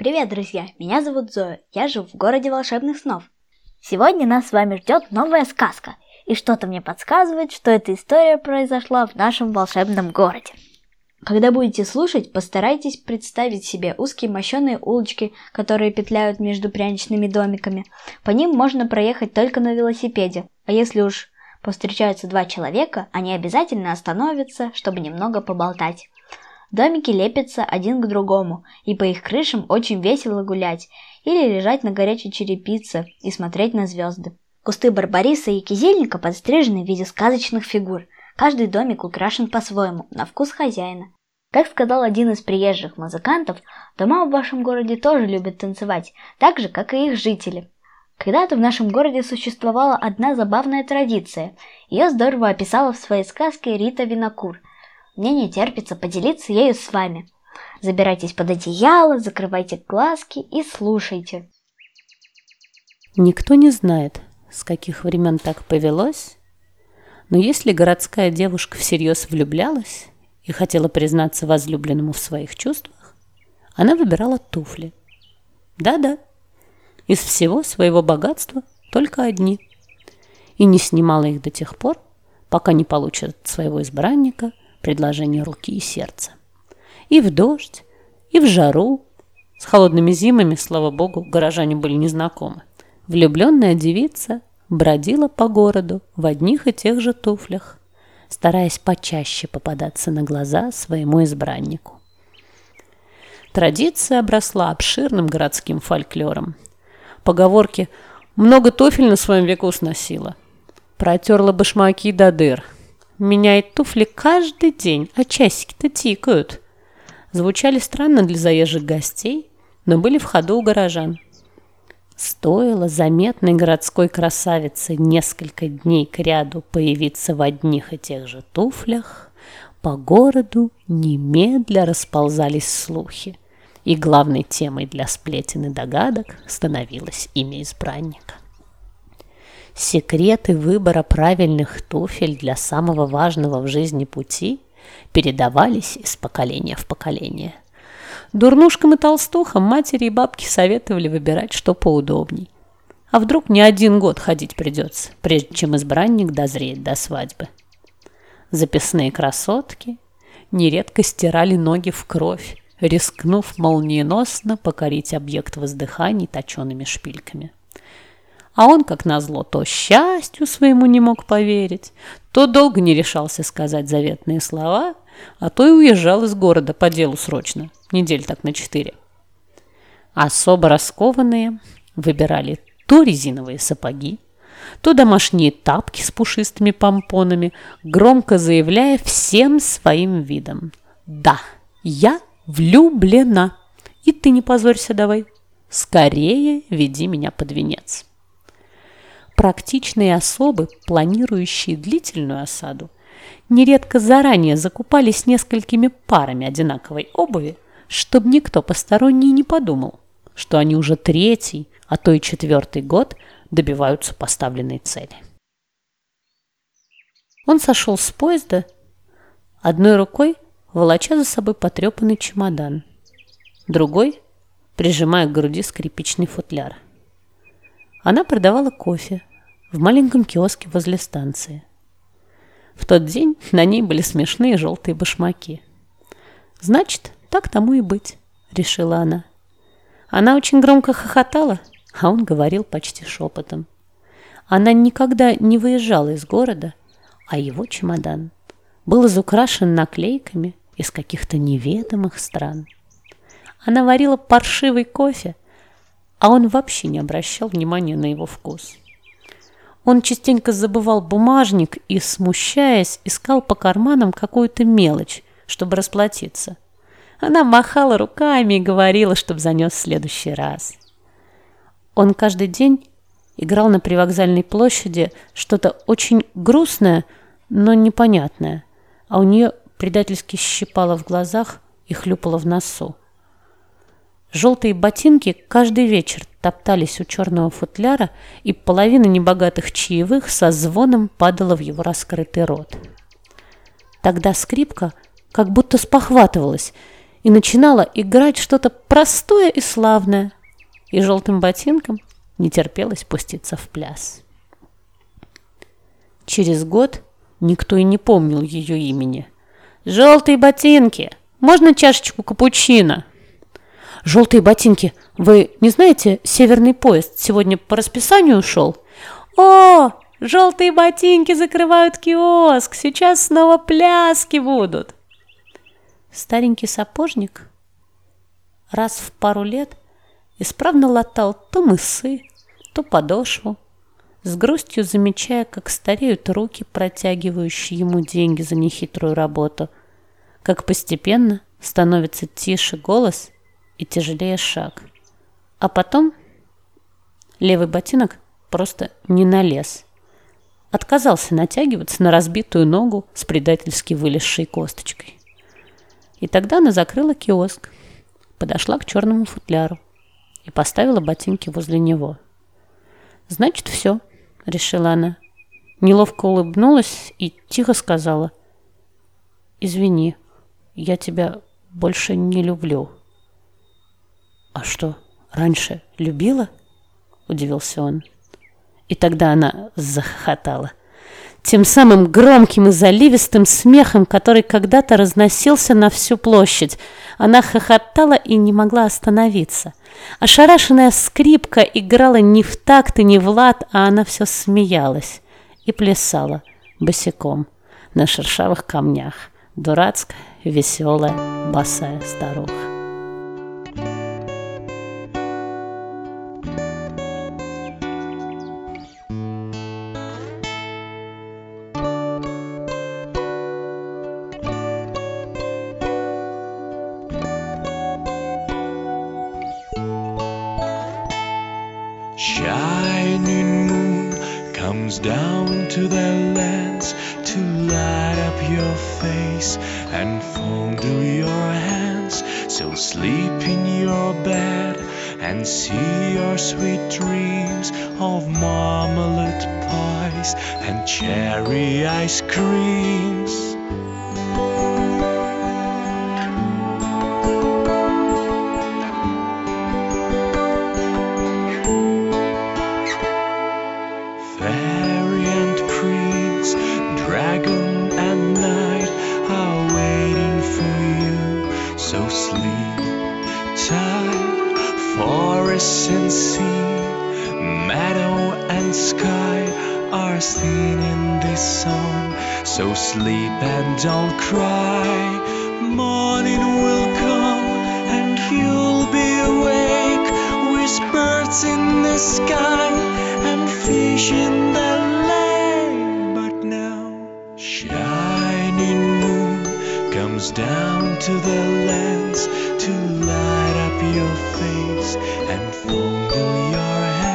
Привет, друзья! Меня зовут Зоя. Я живу в городе волшебных снов. Сегодня нас с вами ждет новая сказка. И что-то мне подсказывает, что эта история произошла в нашем волшебном городе. Когда будете слушать, постарайтесь представить себе узкие мощеные улочки, которые петляют между пряничными домиками. По ним можно проехать только на велосипеде, а если уж повстречаются два человека, они обязательно остановятся, чтобы немного поболтать. Домики лепятся один к другому, и по их крышам очень весело гулять или лежать на горячей черепице и смотреть на звезды. Кусты барбариса и кизельника подстрижены в виде сказочных фигур. Каждый домик украшен по-своему, на вкус хозяина. Как сказал один из приезжих музыкантов, дома в вашем городе тоже любят танцевать, так же, как и их жители. Когда-то в нашем городе существовала одна забавная традиция. Ее здорово описала в своей сказке Рита Винокур – мне не терпится поделиться ею с вами. Забирайтесь под одеяло, закрывайте глазки и слушайте. Никто не знает, с каких времен так повелось, но если городская девушка всерьез влюблялась и хотела признаться возлюбленному в своих чувствах, она выбирала туфли. Да-да, из всего своего богатства только одни. И не снимала их до тех пор, пока не получит своего избранника предложение руки и сердца. И в дождь, и в жару. С холодными зимами, слава богу, горожане были незнакомы. Влюбленная девица бродила по городу в одних и тех же туфлях, стараясь почаще попадаться на глаза своему избраннику. Традиция обросла обширным городским фольклором. Поговорки «много туфель на своем веку сносила», «протерла башмаки до дыр», Меняет туфли каждый день, а часики-то тикают. Звучали странно для заезжих гостей, но были в ходу у горожан. Стоило заметной городской красавице несколько дней к ряду появиться в одних и тех же туфлях, по городу немедля расползались слухи, и главной темой для сплетен и догадок становилось имя избранника. Секреты выбора правильных туфель для самого важного в жизни пути передавались из поколения в поколение. Дурнушкам и толстухам матери и бабки советовали выбирать, что поудобней. А вдруг не один год ходить придется, прежде чем избранник дозреет до свадьбы. Записные красотки нередко стирали ноги в кровь, рискнув молниеносно покорить объект воздыханий точеными шпильками. А он, как назло, то счастью своему не мог поверить, то долго не решался сказать заветные слова, а то и уезжал из города по делу срочно, недель так на четыре. Особо раскованные выбирали то резиновые сапоги, то домашние тапки с пушистыми помпонами, громко заявляя всем своим видом. «Да, я влюблена, и ты не позорься давай, скорее веди меня под венец». Практичные особы, планирующие длительную осаду, нередко заранее закупались несколькими парами одинаковой обуви, чтобы никто посторонний не подумал, что они уже третий, а то и четвертый год добиваются поставленной цели. Он сошел с поезда, одной рукой волоча за собой потрепанный чемодан, другой прижимая к груди скрипичный футляр. Она продавала кофе, в маленьком киоске возле станции. В тот день на ней были смешные желтые башмаки. «Значит, так тому и быть», — решила она. Она очень громко хохотала, а он говорил почти шепотом. Она никогда не выезжала из города, а его чемодан был изукрашен наклейками из каких-то неведомых стран. Она варила паршивый кофе, а он вообще не обращал внимания на его вкус. Он частенько забывал бумажник и, смущаясь, искал по карманам какую-то мелочь, чтобы расплатиться. Она махала руками и говорила, чтобы занес в следующий раз. Он каждый день играл на привокзальной площади что-то очень грустное, но непонятное, а у нее предательски щипало в глазах и хлюпало в носу. Желтые ботинки каждый вечер топтались у черного футляра, и половина небогатых чаевых со звоном падала в его раскрытый рот. Тогда скрипка как будто спохватывалась и начинала играть что-то простое и славное, и желтым ботинкам не терпелось пуститься в пляс. Через год никто и не помнил ее имени. «Желтые ботинки! Можно чашечку капучино?» «Желтые ботинки! Вы не знаете, северный поезд сегодня по расписанию ушел?» «О, желтые ботинки закрывают киоск! Сейчас снова пляски будут!» Старенький сапожник раз в пару лет исправно латал то мысы, то подошву, с грустью замечая, как стареют руки, протягивающие ему деньги за нехитрую работу, как постепенно становится тише голос и тяжелее шаг. А потом левый ботинок просто не налез. Отказался натягиваться на разбитую ногу с предательски вылезшей косточкой. И тогда она закрыла киоск, подошла к черному футляру и поставила ботинки возле него. «Значит, все», — решила она. Неловко улыбнулась и тихо сказала. «Извини, я тебя больше не люблю». «А что, раньше любила?» — удивился он. И тогда она захохотала тем самым громким и заливистым смехом, который когда-то разносился на всю площадь. Она хохотала и не могла остановиться. Ошарашенная скрипка играла не в такт и не в лад, а она все смеялась и плясала босиком на шершавых камнях. Дурацкая, веселая, босая старуха. Comes down to their lands to light up your face and fondle your hands. So sleep in your bed and see your sweet dreams of marmalade pies and cherry ice creams. Sleep and don't cry. Morning will come and you'll be awake with birds in the sky and fish in the lake. But now, shining moon comes down to the lands to light up your face and fondle your hands.